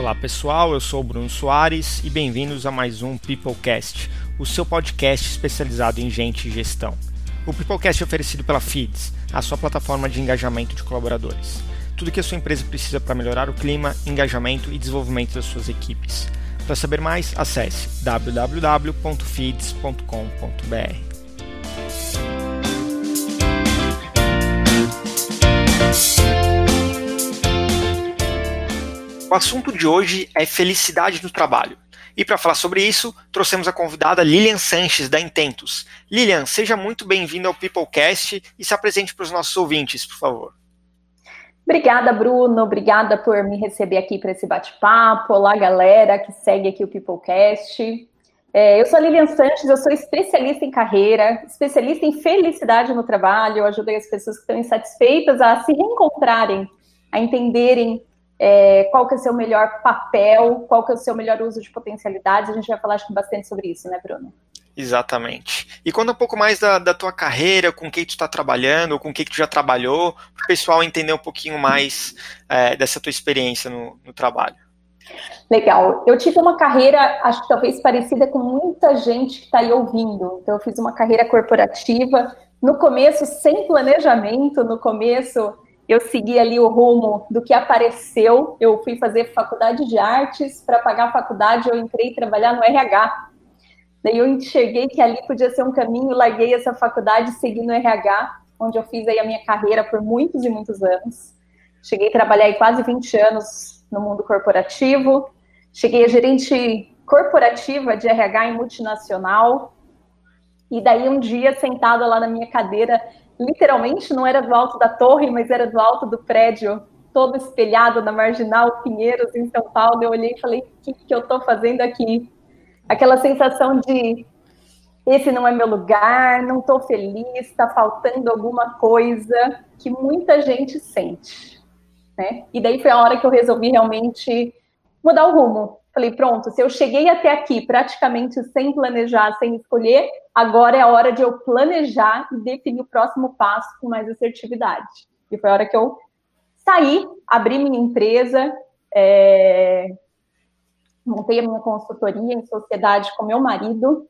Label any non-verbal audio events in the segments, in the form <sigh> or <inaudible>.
Olá pessoal, eu sou o Bruno Soares e bem-vindos a mais um Peoplecast, o seu podcast especializado em gente e gestão. O Peoplecast é oferecido pela Feeds, a sua plataforma de engajamento de colaboradores. Tudo que a sua empresa precisa para melhorar o clima, engajamento e desenvolvimento das suas equipes. Para saber mais, acesse www.feeds.com.br. O assunto de hoje é felicidade no trabalho. E para falar sobre isso, trouxemos a convidada Lilian Sanches, da Intentos. Lilian, seja muito bem-vinda ao Peoplecast e se apresente para os nossos ouvintes, por favor. Obrigada, Bruno. Obrigada por me receber aqui para esse bate-papo. Olá, galera que segue aqui o Peoplecast. É, eu sou a Lilian Sanches, eu sou especialista em carreira, especialista em felicidade no trabalho. Eu ajudei as pessoas que estão insatisfeitas a se reencontrarem, a entenderem é, qual que é o seu melhor papel, qual que é o seu melhor uso de potencialidades. A gente vai falar acho bastante sobre isso, né, Bruno? Exatamente. E conta um pouco mais da, da tua carreira, com quem tu está trabalhando, com quem tu já trabalhou, para o pessoal entender um pouquinho mais é, dessa tua experiência no, no trabalho. Legal. Eu tive uma carreira, acho que talvez parecida com muita gente que está aí ouvindo. Então, eu fiz uma carreira corporativa. No começo, sem planejamento, no começo, eu segui ali o rumo do que apareceu. Eu fui fazer faculdade de artes, para pagar a faculdade eu entrei trabalhar no RH. Daí eu enxerguei que ali podia ser um caminho, larguei essa faculdade segui no RH, onde eu fiz aí a minha carreira por muitos e muitos anos. Cheguei a trabalhar aí quase 20 anos no mundo corporativo. Cheguei a gerente corporativa de RH em multinacional. E daí um dia, sentada lá na minha cadeira, literalmente não era do alto da torre, mas era do alto do prédio, todo espelhado na Marginal Pinheiros, em São Paulo. Eu olhei e falei: o que, que eu estou fazendo aqui? Aquela sensação de esse não é meu lugar, não estou feliz, está faltando alguma coisa que muita gente sente. Né? E daí foi a hora que eu resolvi realmente mudar o rumo. Falei, pronto, se eu cheguei até aqui praticamente sem planejar, sem escolher, agora é a hora de eu planejar e definir o próximo passo com mais assertividade. E foi a hora que eu saí, abri minha empresa, é... montei a minha consultoria em sociedade com meu marido,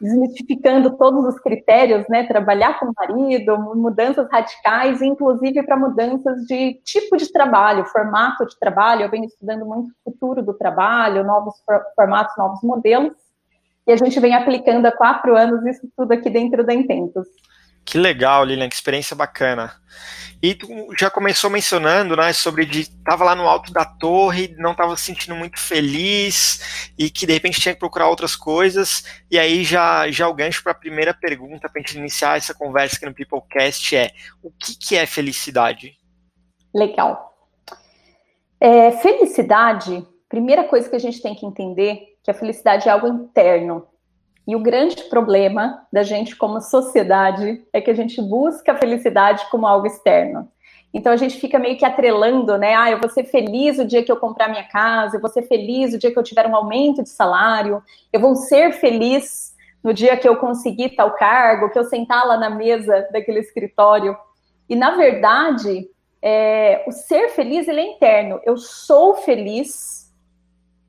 desmistificando todos os critérios, né? Trabalhar com o marido, mudanças radicais, inclusive para mudanças de tipo de trabalho, formato de trabalho. Eu venho estudando muito o futuro do trabalho, novos formatos, novos modelos. E a gente vem aplicando há quatro anos isso tudo aqui dentro da Intentos. Que legal, Lilian, que experiência bacana. E tu já começou mencionando, né, sobre de tava lá no alto da torre, não estava se sentindo muito feliz e que de repente tinha que procurar outras coisas. E aí já já o gancho para a primeira pergunta para gente iniciar essa conversa aqui no Peoplecast é: o que que é felicidade? Legal. É, felicidade, primeira coisa que a gente tem que entender que a felicidade é algo interno. E o grande problema da gente como sociedade é que a gente busca a felicidade como algo externo. Então a gente fica meio que atrelando, né? Ah, eu vou ser feliz o dia que eu comprar minha casa, eu vou ser feliz o dia que eu tiver um aumento de salário, eu vou ser feliz no dia que eu conseguir tal cargo, que eu sentar lá na mesa daquele escritório. E na verdade, é, o ser feliz ele é interno. Eu sou feliz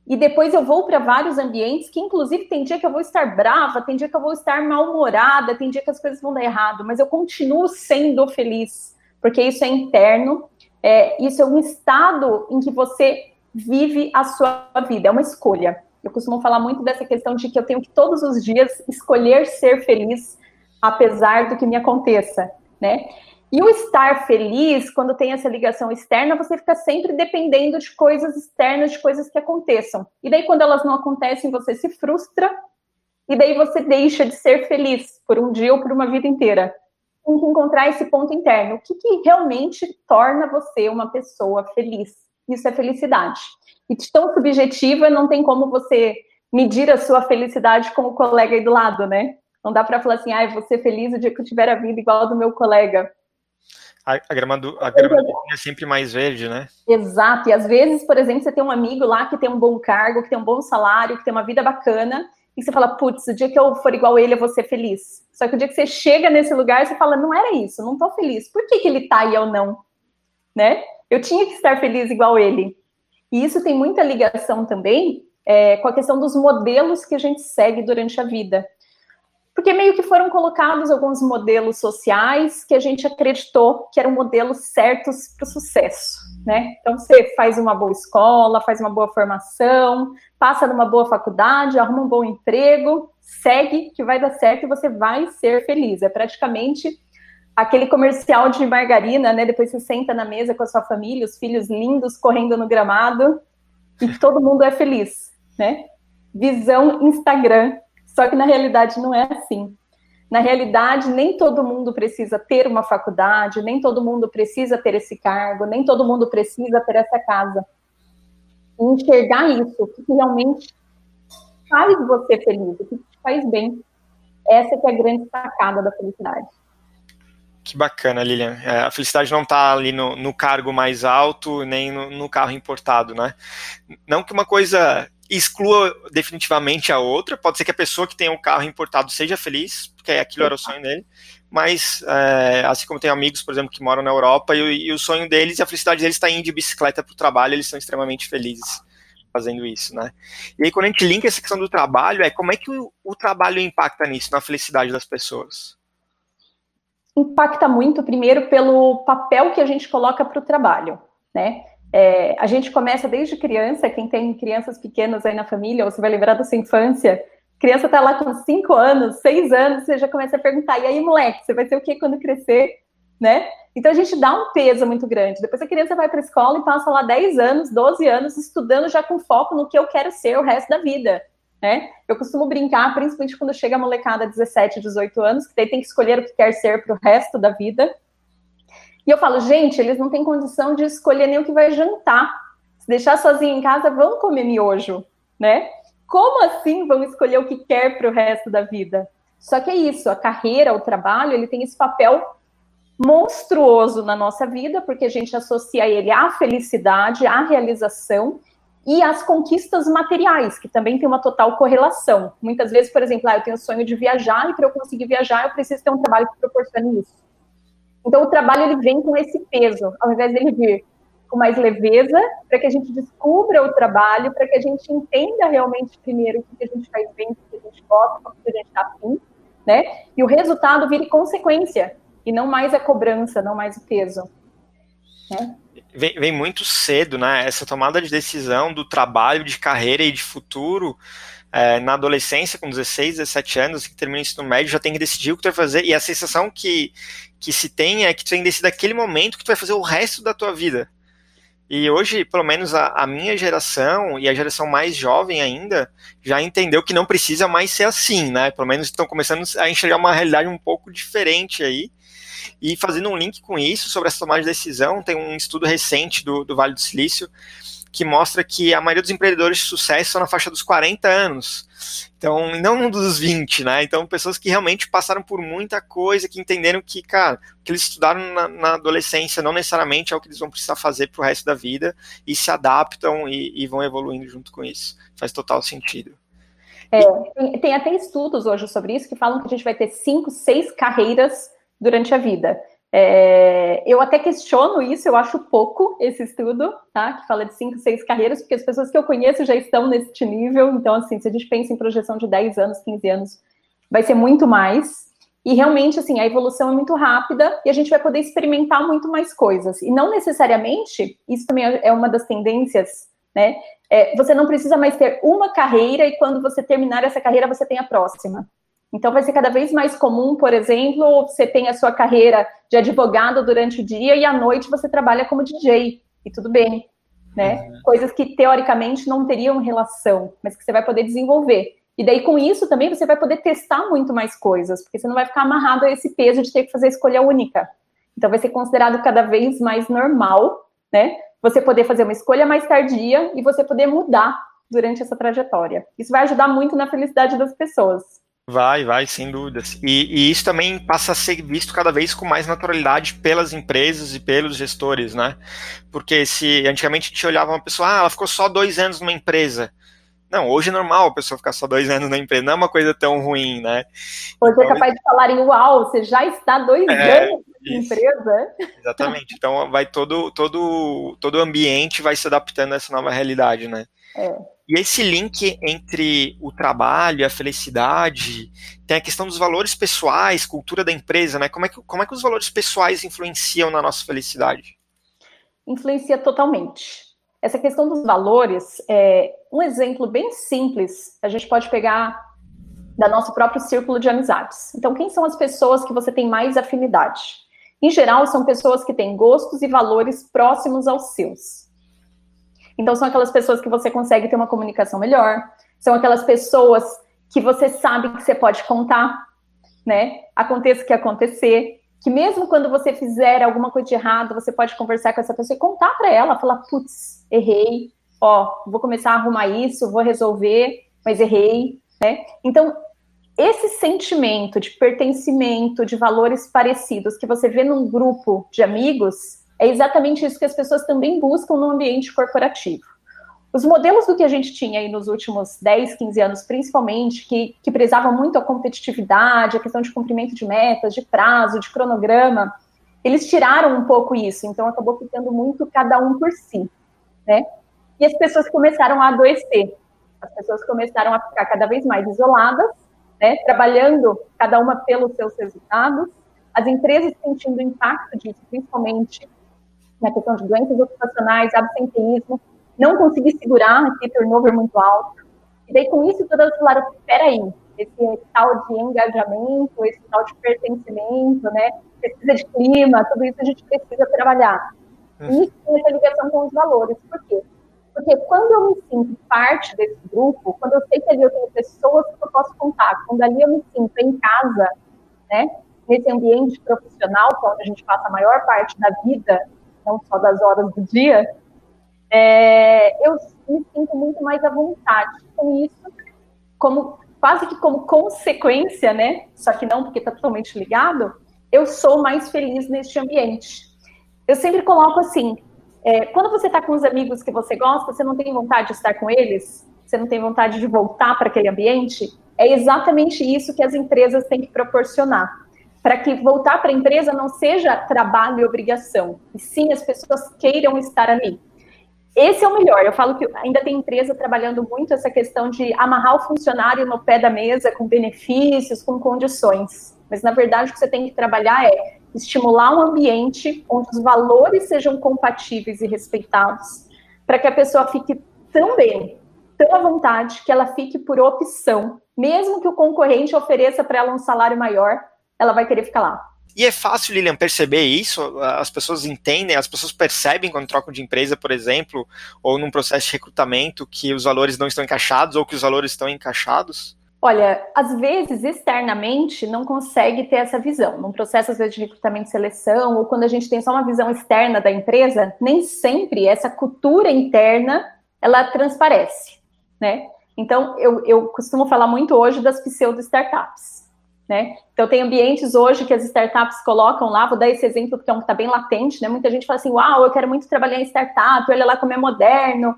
e depois eu vou para vários ambientes que, inclusive, tem dia que eu vou estar brava, tem dia que eu vou estar mal-humorada, tem dia que as coisas vão dar errado, mas eu continuo sendo feliz, porque isso é interno, é, isso é um estado em que você vive a sua vida, é uma escolha. Eu costumo falar muito dessa questão de que eu tenho que todos os dias escolher ser feliz, apesar do que me aconteça, né? E o estar feliz, quando tem essa ligação externa, você fica sempre dependendo de coisas externas, de coisas que aconteçam. E daí, quando elas não acontecem, você se frustra, e daí você deixa de ser feliz por um dia ou por uma vida inteira. Tem que encontrar esse ponto interno. O que, que realmente torna você uma pessoa feliz? Isso é felicidade. E de tão subjetiva, não tem como você medir a sua felicidade com o colega aí do lado, né? Não dá para falar assim, ah, eu vou ser feliz o dia que eu tiver a vida igual a do meu colega a, a grama, do, a grama do é sempre mais verde, né? Exato. E às vezes, por exemplo, você tem um amigo lá que tem um bom cargo, que tem um bom salário, que tem uma vida bacana, e você fala, putz, o dia que eu for igual ele, eu vou ser feliz. Só que o dia que você chega nesse lugar, você fala, não era isso, não tô feliz. Por que, que ele tá e eu não? Né? Eu tinha que estar feliz igual ele. E isso tem muita ligação também é, com a questão dos modelos que a gente segue durante a vida. Porque meio que foram colocados alguns modelos sociais que a gente acreditou que eram modelos certos para o sucesso, né? Então você faz uma boa escola, faz uma boa formação, passa numa boa faculdade, arruma um bom emprego, segue que vai dar certo e você vai ser feliz. É praticamente aquele comercial de margarina, né? Depois você senta na mesa com a sua família, os filhos lindos correndo no gramado e todo mundo é feliz, né? Visão Instagram. Só que na realidade não é assim. Na realidade, nem todo mundo precisa ter uma faculdade, nem todo mundo precisa ter esse cargo, nem todo mundo precisa ter essa casa. Enxergar isso, o que realmente faz você feliz, o que te faz bem. Essa é a grande sacada da felicidade. Que bacana, Lilian. É, a felicidade não está ali no, no, cargo mais alto, nem no, no, carro importado, né? Não que uma coisa exclua definitivamente a outra, pode ser que a pessoa que tem o carro importado seja feliz, porque aquilo era o sonho dele, mas é, assim como tem amigos, por exemplo, que moram na Europa e, e o sonho deles e a felicidade deles está indo de bicicleta para o trabalho, eles são extremamente felizes fazendo isso, né? E aí quando a gente linka essa questão do trabalho, é como é que o, o trabalho impacta nisso, na felicidade das pessoas? impacta muito, primeiro, pelo papel que a gente coloca para o trabalho, né? É, a gente começa desde criança, quem tem crianças pequenas aí na família, ou você vai lembrar da sua infância, criança está lá com 5 anos, 6 anos, você já começa a perguntar, e aí, moleque, você vai ser o que quando crescer, né? Então a gente dá um peso muito grande. Depois a criança vai para a escola e passa lá 10 anos, 12 anos, estudando já com foco no que eu quero ser o resto da vida né? Eu costumo brincar, principalmente quando chega a molecada 17, 18 anos, que daí tem que escolher o que quer ser para o resto da vida. E eu falo, gente, eles não têm condição de escolher nem o que vai jantar. Se deixar sozinho em casa, vão comer miojo, né? Como assim vão escolher o que quer para o resto da vida? Só que é isso, a carreira, o trabalho, ele tem esse papel monstruoso na nossa vida, porque a gente associa ele à felicidade, à realização, e as conquistas materiais, que também tem uma total correlação. Muitas vezes, por exemplo, ah, eu tenho o sonho de viajar, e para eu conseguir viajar, eu preciso ter um trabalho que proporcione isso. Então, o trabalho ele vem com esse peso, ao invés dele vir com mais leveza, para que a gente descubra o trabalho, para que a gente entenda realmente primeiro o que a gente faz bem, o que a gente gosta, o que a gente está afim, né? E o resultado vire consequência, e não mais a cobrança, não mais o peso. Né? vem, vem, muito cedo, né? Essa tomada de decisão do trabalho, de carreira e de futuro é, na adolescência, com 16, 17 anos, que termina o ensino médio, já tem que decidir o que tu vai fazer. E a sensação que, que se tem é que tu tem que decidir naquele momento que tu vai fazer o resto da tua vida. E hoje, pelo menos a, a, minha geração e a geração mais jovem ainda já entendeu que não precisa mais ser assim, né? Pelo menos estão começando a enxergar uma realidade um pouco diferente aí. E fazendo um link com isso, sobre essa tomada de decisão, tem um estudo recente do, do Vale do Silício que mostra que a maioria dos empreendedores de sucesso são na faixa dos 40 anos. Então, não dos 20, né? Então, pessoas que realmente passaram por muita coisa, que entenderam que, cara, o que eles estudaram na, na adolescência não necessariamente é o que eles vão precisar fazer pro resto da vida e se adaptam e, e vão evoluindo junto com isso. Faz total sentido. É, tem, tem, até estudos hoje sobre isso que falam que a gente vai ter cinco, seis carreiras durante a vida. É, eu até questiono isso, eu acho pouco esse estudo, tá? Que fala de cinco, seis carreiras, porque as pessoas que eu conheço já estão neste nível. Então, assim, se a gente pensa em projeção de 10 anos, 15 anos, vai ser muito mais. E realmente, assim, a evolução é muito rápida e a gente vai poder experimentar muito mais coisas. E não necessariamente, isso também é uma das tendências, né? É, você não precisa mais ter uma carreira e quando você terminar essa carreira, você tem a próxima. Então, vai ser cada vez mais comum, por exemplo, você tem a sua carreira de advogado durante o dia e à noite você trabalha como DJ, e tudo bem, né? Uhum. Coisas que teoricamente não teriam relação, mas que você vai poder desenvolver. E daí, com isso, também você vai poder testar muito mais coisas, porque você não vai ficar amarrado a esse peso de ter que fazer a escolha única. Então, vai ser considerado cada vez mais normal, né? Você poder fazer uma escolha mais tardia e você poder mudar durante essa trajetória. Isso vai ajudar muito na felicidade das pessoas. Vai, vai, sem dúvidas. E, e, isso também passa a ser visto cada vez com mais naturalidade pelas empresas e pelos gestores, né? Porque se antigamente a gente olhava uma pessoa, ah, ela ficou só dois anos numa empresa. Não, hoje é normal a pessoa ficar só dois anos na empresa, não é uma coisa tão ruim, né? Hoje é então, é capaz de falarem, uau, você já está dois é, anos empresa. Exatamente. Então vai todo todo todo o ambiente vai se adaptando a essa nova realidade, né? É. E esse link entre o trabalho e a felicidade tem a questão dos valores pessoais, cultura da empresa, né? Como é que, como é que os valores pessoais influenciam na nossa felicidade? Influencia totalmente. Essa questão dos valores, é um exemplo bem simples, a gente pode pegar da nosso próprio círculo de amizades. Então, quem são as pessoas que você tem mais afinidade? Em geral, são pessoas que têm gostos e valores próximos aos seus. Então, são aquelas pessoas que você consegue ter uma comunicação melhor, são aquelas pessoas que você sabe que você pode contar, né? Aconteça o que acontecer, que mesmo quando você fizer alguma coisa de errado, você pode conversar com essa pessoa e contar para ela, falar, putz, errei, ó, vou começar a arrumar isso, vou resolver, mas errei, né? Então, esse sentimento de pertencimento, de valores parecidos que você vê num grupo de amigos, é exatamente isso que as pessoas também buscam no ambiente corporativo. Os modelos do que a gente tinha aí nos últimos 10, 15 anos, principalmente, que, que prezavam muito a competitividade, a questão de cumprimento de metas, de prazo, de cronograma, eles tiraram um pouco isso, então acabou ficando muito cada um por si, né? E as pessoas começaram a adoecer, as pessoas começaram a ficar cada vez mais isoladas, né? Trabalhando cada uma pelos seus resultados, as empresas sentindo o impacto disso, principalmente na questão de doenças ocupacionais, absenteísmo, não consegui segurar esse turnover muito alto. E daí, com isso, todas falaram, peraí, esse tal de engajamento, esse tal de pertencimento, né, precisa de clima, tudo isso a gente precisa trabalhar. E isso tem essa ligação com os valores. Por quê? Porque quando eu me sinto parte desse grupo, quando eu sei que ali eu tenho pessoas que eu posso contar, quando ali eu me sinto em casa, né, nesse ambiente profissional, que é onde a gente passa a maior parte da vida, não só das horas do dia, é, eu me sinto muito mais à vontade com isso, como quase que como consequência, né? Só que não porque está totalmente ligado, eu sou mais feliz neste ambiente. Eu sempre coloco assim: é, quando você está com os amigos que você gosta, você não tem vontade de estar com eles, você não tem vontade de voltar para aquele ambiente. É exatamente isso que as empresas têm que proporcionar para que voltar para a empresa não seja trabalho e obrigação, e sim as pessoas queiram estar ali. Esse é o melhor. Eu falo que ainda tem empresa trabalhando muito essa questão de amarrar o funcionário no pé da mesa com benefícios, com condições. Mas na verdade o que você tem que trabalhar é estimular um ambiente onde os valores sejam compatíveis e respeitados, para que a pessoa fique tão bem, tão à vontade, que ela fique por opção, mesmo que o concorrente ofereça para ela um salário maior, ela vai querer ficar lá. E é fácil, Lilian, perceber isso? As pessoas entendem, as pessoas percebem quando trocam de empresa, por exemplo, ou num processo de recrutamento, que os valores não estão encaixados ou que os valores estão encaixados? Olha, às vezes, externamente, não consegue ter essa visão. Num processo, às vezes, de recrutamento e seleção, ou quando a gente tem só uma visão externa da empresa, nem sempre essa cultura interna, ela transparece, né? Então, eu, eu costumo falar muito hoje das pseudo-startups. Né? Então, tem ambientes hoje que as startups colocam lá, vou dar esse exemplo porque é um que está bem latente, né? Muita gente fala assim, uau, eu quero muito trabalhar em startup, olha lá como é moderno,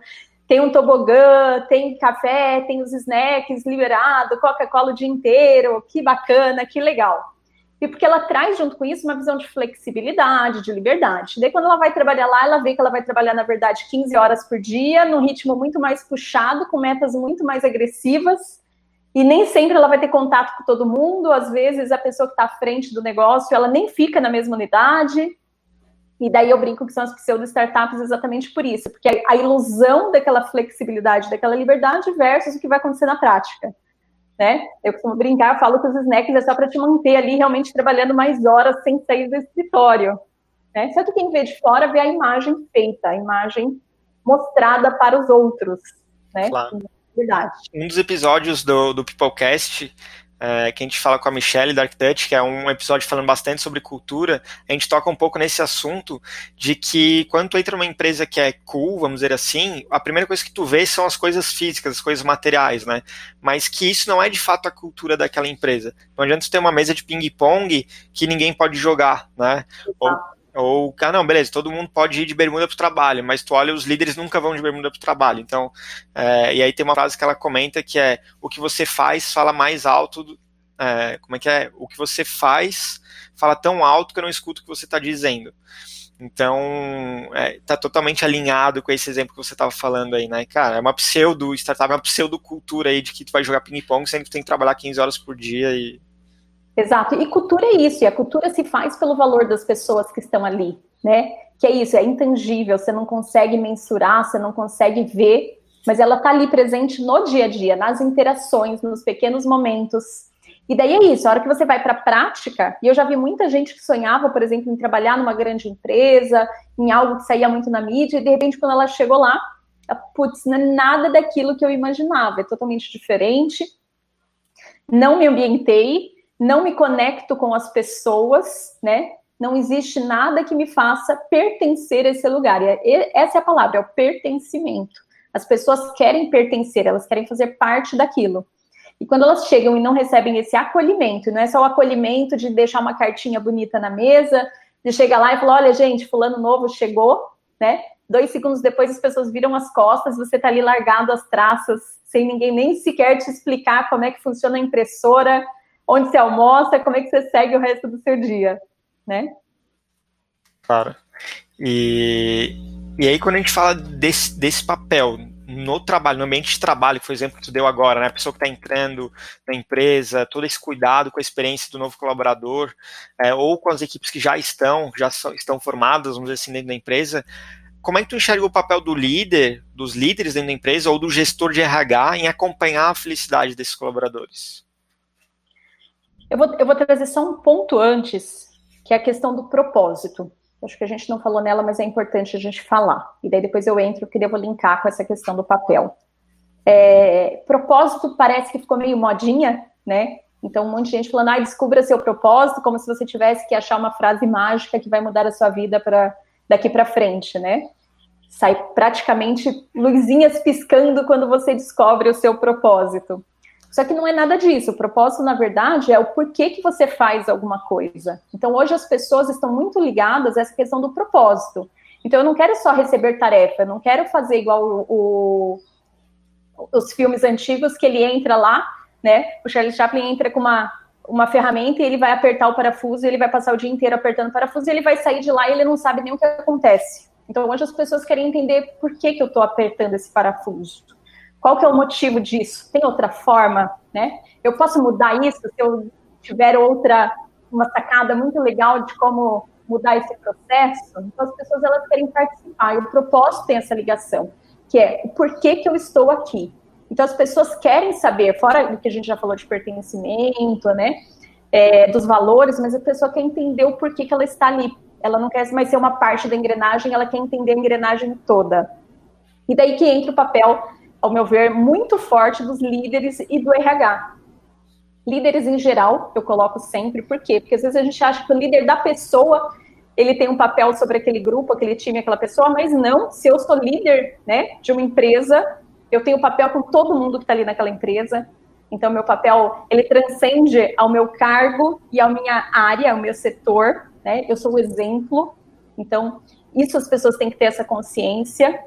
tem um tobogã, tem café, tem os snacks liberado, Coca-Cola o dia inteiro, que bacana, que legal. E porque ela traz junto com isso uma visão de flexibilidade, de liberdade. Daí, quando ela vai trabalhar lá, ela vê que ela vai trabalhar, na verdade, 15 horas por dia, num ritmo muito mais puxado, com metas muito mais agressivas, e nem sempre ela vai ter contato com todo mundo, às vezes a pessoa que está à frente do negócio, ela nem fica na mesma unidade, e daí eu brinco que são as pseudo-startups exatamente por isso, porque a ilusão daquela flexibilidade, daquela liberdade versus o que vai acontecer na prática. Né? Eu costumo brincar, falo que os snacks é só para te manter ali realmente trabalhando mais horas sem sair do escritório. Né? Só que quem vê de fora vê a imagem feita, a imagem mostrada para os outros. Né? Claro. Verdade. Um dos episódios do, do Peoplecast é, que a gente fala com a Michelle Dark Dutch, que é um episódio falando bastante sobre cultura, a gente toca um pouco nesse assunto de que quando tu entra numa empresa que é cool, vamos dizer assim, a primeira coisa que tu vê são as coisas físicas, as coisas materiais, né? Mas que isso não é de fato a cultura daquela empresa. Não adianta tu ter uma mesa de ping-pong que ninguém pode jogar, né? Ou ou, ah, não, beleza, todo mundo pode ir de bermuda para o trabalho, mas tu olha, os líderes nunca vão de bermuda para o trabalho. Então, é, e aí tem uma frase que ela comenta que é: o que você faz fala mais alto do, é, como é que é? O que você faz fala tão alto que eu não escuto o que você está dizendo. Então, é, tá totalmente alinhado com esse exemplo que você estava falando aí, né? Cara, é uma pseudo startup, é uma pseudo cultura aí de que tu vai jogar ping-pong sendo que tu tem que trabalhar 15 horas por dia e. Exato, e cultura é isso, e a cultura se faz pelo valor das pessoas que estão ali, né? Que é isso, é intangível, você não consegue mensurar, você não consegue ver, mas ela tá ali presente no dia a dia, nas interações, nos pequenos momentos, e daí é isso, a hora que você vai para a prática, e eu já vi muita gente que sonhava, por exemplo, em trabalhar numa grande empresa, em algo que saía muito na mídia, e de repente, quando ela chegou lá, putz, não é nada daquilo que eu imaginava, é totalmente diferente. Não me ambientei, não me conecto com as pessoas, né? Não existe nada que me faça pertencer a esse lugar. E essa é a palavra, é o pertencimento. As pessoas querem pertencer, elas querem fazer parte daquilo. E quando elas chegam e não recebem esse acolhimento, não é só o acolhimento de deixar uma cartinha bonita na mesa, de chegar lá e falar: olha, gente, fulano novo chegou, né? Dois segundos depois as pessoas viram as costas, você tá ali largado as traças, sem ninguém nem sequer te explicar como é que funciona a impressora, onde você almoça, como é que você segue o resto do seu dia, né? Claro. E, e aí, quando a gente fala desse, desse papel no trabalho, no ambiente de trabalho, o exemplo que tu deu agora, né? A pessoa que está entrando na empresa, todo esse cuidado com a experiência do novo colaborador, é, ou com as equipes que já estão, já estão formadas, vamos dizer assim, dentro da empresa. Como é que tu enxerga o papel do líder, dos líderes dentro da empresa, ou do gestor de RH em acompanhar a felicidade desses colaboradores? Eu vou, eu vou trazer só um ponto antes, que é a questão do propósito. Acho que a gente não falou nela, mas é importante a gente falar. E daí depois eu entro, que eu vou linkar com essa questão do papel. É, propósito parece que ficou meio modinha, né? Então, um monte de gente falando, ah, descubra seu propósito, como se você tivesse que achar uma frase mágica que vai mudar a sua vida para daqui para frente, né? Sai praticamente luzinhas piscando quando você descobre o seu propósito. Só que não é nada disso. O propósito, na verdade, é o porquê que você faz alguma coisa. Então, hoje as pessoas estão muito ligadas a essa questão do propósito. Então, eu não quero só receber tarefa, eu não quero fazer igual o, o, os filmes antigos que ele entra lá, né? O Charlie Chaplin entra com uma, uma ferramenta e ele vai apertar o parafuso, e ele vai passar o dia inteiro apertando o parafuso, e ele vai sair de lá e ele não sabe nem o que acontece. Então, hoje as pessoas querem entender por que, que eu estou apertando esse parafuso. Qual que é o motivo disso? Tem outra forma, né? Eu posso mudar isso se eu tiver outra, uma sacada muito legal de como mudar esse processo? Então, as pessoas, elas querem participar, e o propósito tem essa ligação, que é o porquê que eu estou aqui. Então, as pessoas querem saber, fora do que a gente já falou de pertencimento, né? É, dos valores, mas a pessoa quer entender o porquê que ela está ali. Ela não quer mais ser uma parte da engrenagem, ela quer entender a engrenagem toda. E daí que entra o papel ao meu ver, muito forte dos líderes e do RH. Líderes em geral, eu coloco sempre, por quê? Porque às vezes a gente acha que o líder da pessoa, ele tem um papel sobre aquele grupo, aquele time, aquela pessoa, mas não, se eu sou líder, né, de uma empresa, eu tenho papel com todo mundo que está ali naquela empresa, então meu papel, ele transcende ao meu cargo e à minha área, ao meu setor, né, eu sou o exemplo, então isso as pessoas têm que ter essa consciência,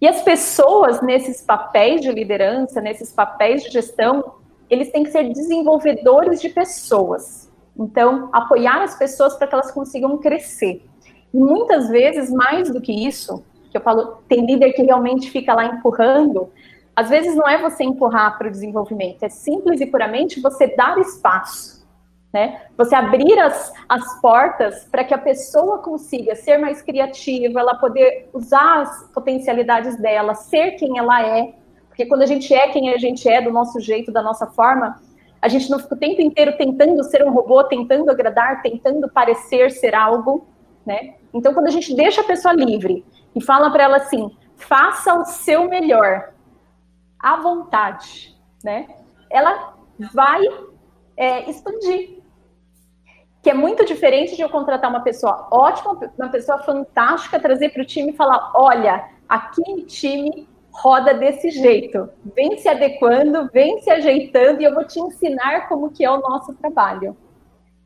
e as pessoas nesses papéis de liderança, nesses papéis de gestão, eles têm que ser desenvolvedores de pessoas. Então, apoiar as pessoas para que elas consigam crescer. E muitas vezes, mais do que isso, que eu falo, tem líder que realmente fica lá empurrando, às vezes não é você empurrar para o desenvolvimento, é simples e puramente você dar espaço né? Você abrir as, as portas para que a pessoa consiga ser mais criativa, ela poder usar as potencialidades dela, ser quem ela é, porque quando a gente é quem a gente é, do nosso jeito, da nossa forma, a gente não fica o tempo inteiro tentando ser um robô, tentando agradar, tentando parecer ser algo, né? Então, quando a gente deixa a pessoa livre e fala para ela assim, faça o seu melhor, à vontade, né? Ela vai é, expandir que é muito diferente de eu contratar uma pessoa ótima, uma pessoa fantástica, trazer para o time e falar: olha, aqui no time roda desse jeito, vem se adequando, vem se ajeitando e eu vou te ensinar como que é o nosso trabalho.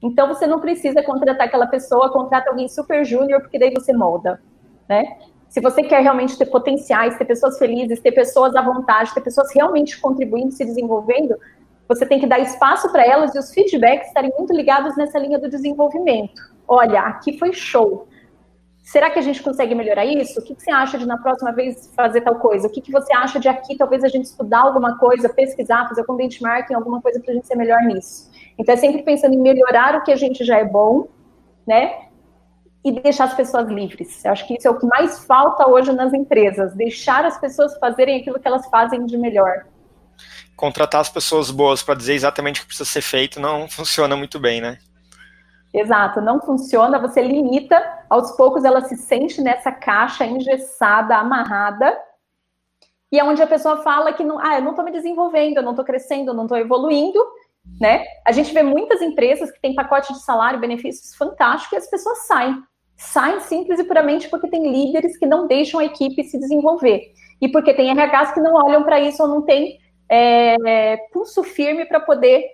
Então você não precisa contratar aquela pessoa, contrata alguém super júnior, porque daí você molda, né? Se você quer realmente ter potenciais, ter pessoas felizes, ter pessoas à vontade, ter pessoas realmente contribuindo, se desenvolvendo, você tem que dar espaço para elas e os feedbacks estarem muito ligados nessa linha do desenvolvimento. Olha, aqui foi show. Será que a gente consegue melhorar isso? O que, você acha de na próxima vez fazer tal coisa? O que, que você acha de aqui talvez a gente estudar alguma coisa, pesquisar, fazer algum benchmarking, alguma coisa para a gente ser melhor nisso? Então é sempre pensando em melhorar o que a gente já é bom, né? E deixar as pessoas livres. Eu acho que isso é o que mais falta hoje nas empresas, deixar as pessoas fazerem aquilo que elas fazem de melhor. Contratar as pessoas boas para dizer exatamente o que precisa ser feito não <laughs> funciona muito bem, né? Exato, não funciona, você limita, aos poucos ela se sente nessa caixa engessada, amarrada, e é onde a pessoa fala que não, ah, eu não estou me desenvolvendo, eu não estou crescendo, eu não estou evoluindo, né? A gente vê muitas empresas que têm pacote de salário, benefícios fantásticos, e as pessoas saem. Saem simples e puramente porque tem líderes que não deixam a equipe se desenvolver. E porque tem RHs que não olham para isso ou não tem é, pulso firme para poder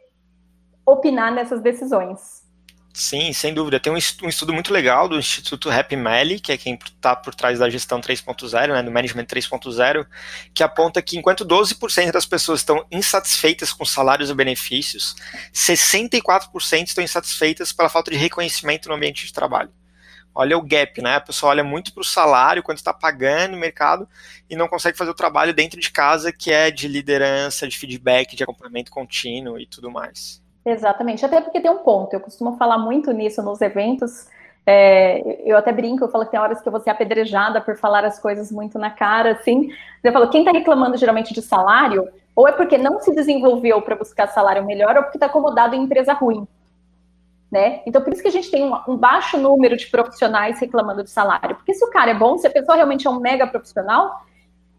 opinar nessas decisões. Sim, sem dúvida. Tem um estudo muito legal do Instituto Happy Meli, que é quem está por trás da gestão 3.0, né, do Management 3.0, que aponta que enquanto 12% das pessoas estão insatisfeitas com salários e benefícios, 64% estão insatisfeitas pela falta de reconhecimento no ambiente de trabalho. Olha o gap, né? A pessoa olha muito para o salário, quanto está pagando no mercado, e não consegue fazer o trabalho dentro de casa, que é de liderança, de feedback, de acompanhamento contínuo e tudo mais. Exatamente, até porque tem um ponto, eu costumo falar muito nisso nos eventos, é, eu até brinco, eu falo que tem horas que eu vou ser apedrejada por falar as coisas muito na cara, assim. Eu falo, quem está reclamando geralmente de salário, ou é porque não se desenvolveu para buscar salário melhor, ou porque está acomodado em empresa ruim. Né? Então, por isso que a gente tem um, um, baixo número de profissionais reclamando de salário. Porque se o cara é bom, se a pessoa realmente é um mega profissional,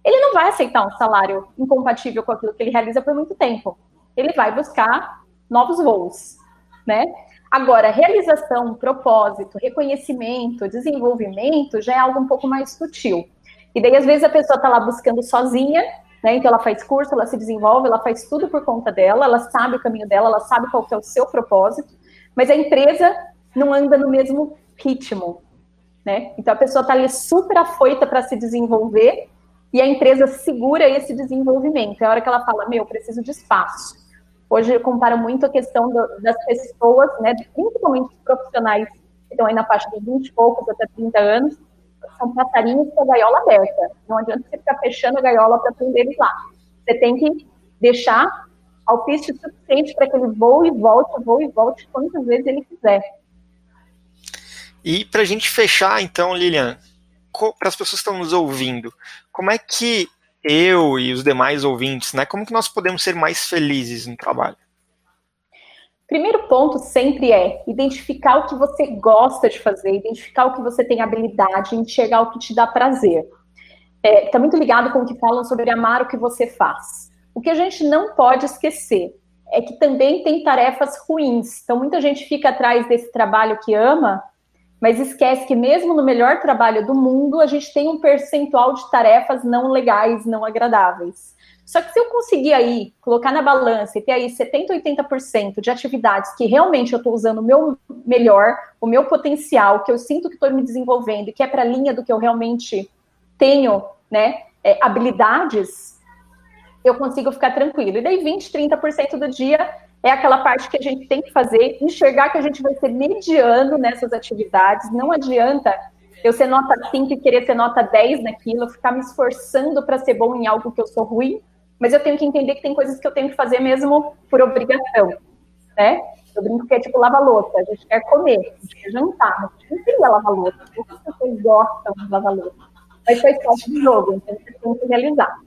ele não vai aceitar um salário incompatível com aquilo que ele realiza por muito tempo. Ele vai buscar novos voos, né? Agora, realização, propósito, reconhecimento, desenvolvimento já é algo um pouco mais sutil. E daí, às vezes, a pessoa está lá buscando sozinha, né? Então, ela faz curso, ela se desenvolve, ela faz tudo por conta dela, ela sabe o caminho dela, ela sabe qual que é o seu propósito, mas a empresa não anda no mesmo ritmo, né? Então, a pessoa está ali super afoita para se desenvolver e a empresa segura esse desenvolvimento. É a hora que ela fala: Meu, preciso de espaço Hoje eu comparo muito a questão do, das pessoas, né, principalmente os profissionais que estão aí na faixa de 20 e poucos até 30 anos, são passarinhos com a gaiola aberta. Não adianta você ficar fechando a gaiola para prender eles lá. Você tem que deixar alpiste suficiente para que ele voe e volte, voe e volte quantas vezes ele quiser. E para a gente fechar, então, Lilian, para as pessoas que estão nos ouvindo, como é que eu e os demais ouvintes, né? Como que nós podemos ser mais felizes no trabalho? Primeiro ponto sempre é identificar o que você gosta de fazer, identificar o que você tem habilidade, enxergar o que te dá prazer. Está é, tá muito ligado com o que falam sobre amar o que você faz. O que a gente não pode esquecer é que também tem tarefas ruins. Então, muita gente fica atrás desse trabalho que ama, mas esquece que mesmo no melhor trabalho do mundo, a gente tem um percentual de tarefas não legais, não agradáveis. Só que se eu conseguir aí colocar na balança e ter aí 70, 80% de atividades que realmente eu estou usando o meu melhor, o meu potencial, que eu sinto que estou me desenvolvendo e que é para a linha do que eu realmente tenho, né, é, habilidades, eu consigo ficar tranquilo. E daí 20, 30% do dia é aquela parte que a gente tem que fazer, enxergar que a gente vai ser mediano nessas atividades. Não adianta eu ser nota 5 e querer ser nota 10 naquilo, ficar me esforçando para ser bom em algo que eu sou ruim, mas eu tenho que entender que tem coisas que eu tenho que fazer mesmo por obrigação, né? Eu brinco que é tipo lavar louça, a gente quer comer, a gente quer jantar, mas a gente não queria lavar louça, poucas pessoas gostam de lavar louça, mas faz parte do jogo, então você tem que realizar.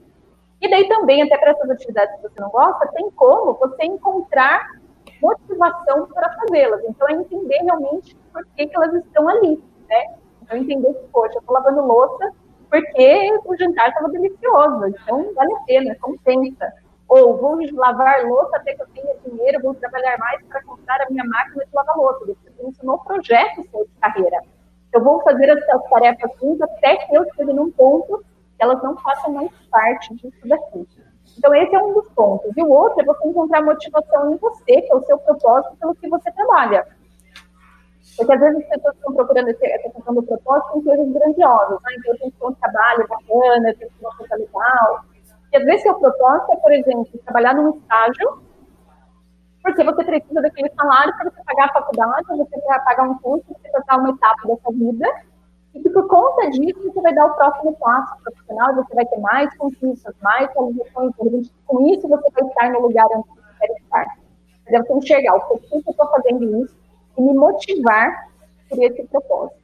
E daí também, até para essas atividades que você não gosta, tem como você encontrar motivação para fazê-las. Então, é entender realmente por que, que elas estão ali, né? Então, entender que, poxa, eu estou lavando louça porque o jantar estava delicioso, então vale a pena, compensa. Ou vou lavar louça até que eu tenha dinheiro, vou trabalhar mais para comprar a minha máquina de lavar louça. Você pensa no projeto seu de carreira. Eu vou fazer as tarefas até que eu chegue num ponto elas não façam mais parte disso daqui. Então, esse é um dos pontos. E o outro é você encontrar motivação em você, que é o seu propósito pelo que você trabalha. Porque às vezes as pessoas estão procurando essa questão do propósito em coisas grandiosas. Né? Então, eu tenho que ter um trabalho bacana, eu tenho que ter uma coisa legal. E às vezes, seu propósito é, por exemplo, trabalhar num estágio porque você precisa daquele salário para você pagar a faculdade, você pagar um curso, você trocar uma etapa da sua vida, e que por conta disso você vai dar o próximo passo profissional, você vai ter mais conquistas, mais realizações, com isso você vai estar no lugar onde você quer estar. Mas é você enxergar o porquê que eu estou fazendo isso e me motivar por esse propósito.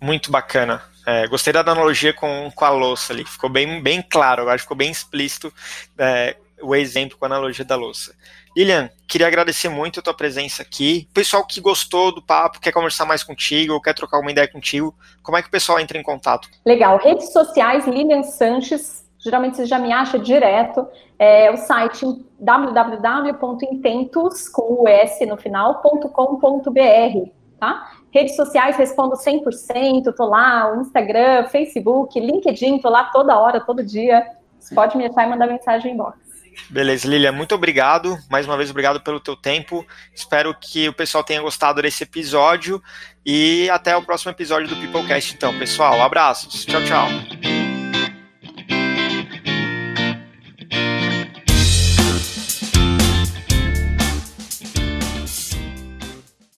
Muito bacana. É, gostei da analogia com, com a louça ali, ficou bem, bem claro, agora ficou bem explícito é, o exemplo com a analogia da louça. Lilian, queria agradecer muito a tua presença aqui. O pessoal que gostou do papo, quer conversar mais contigo, quer trocar uma ideia contigo, como é que o pessoal entra em contato? Legal. Redes sociais, Lilian Sanches, geralmente você já me acha direto. É o site www.intentos, com o S no final, .com.br, tá? Redes sociais, respondo 100%, tô lá, o Instagram, Facebook, LinkedIn, tô lá toda hora, todo dia. Você pode me achar e mandar mensagem em box. Beleza, Lilia, muito obrigado. Mais uma vez, obrigado pelo teu tempo. Espero que o pessoal tenha gostado desse episódio e até o próximo episódio do Peoplecast, então, pessoal. Abraços. Tchau, tchau.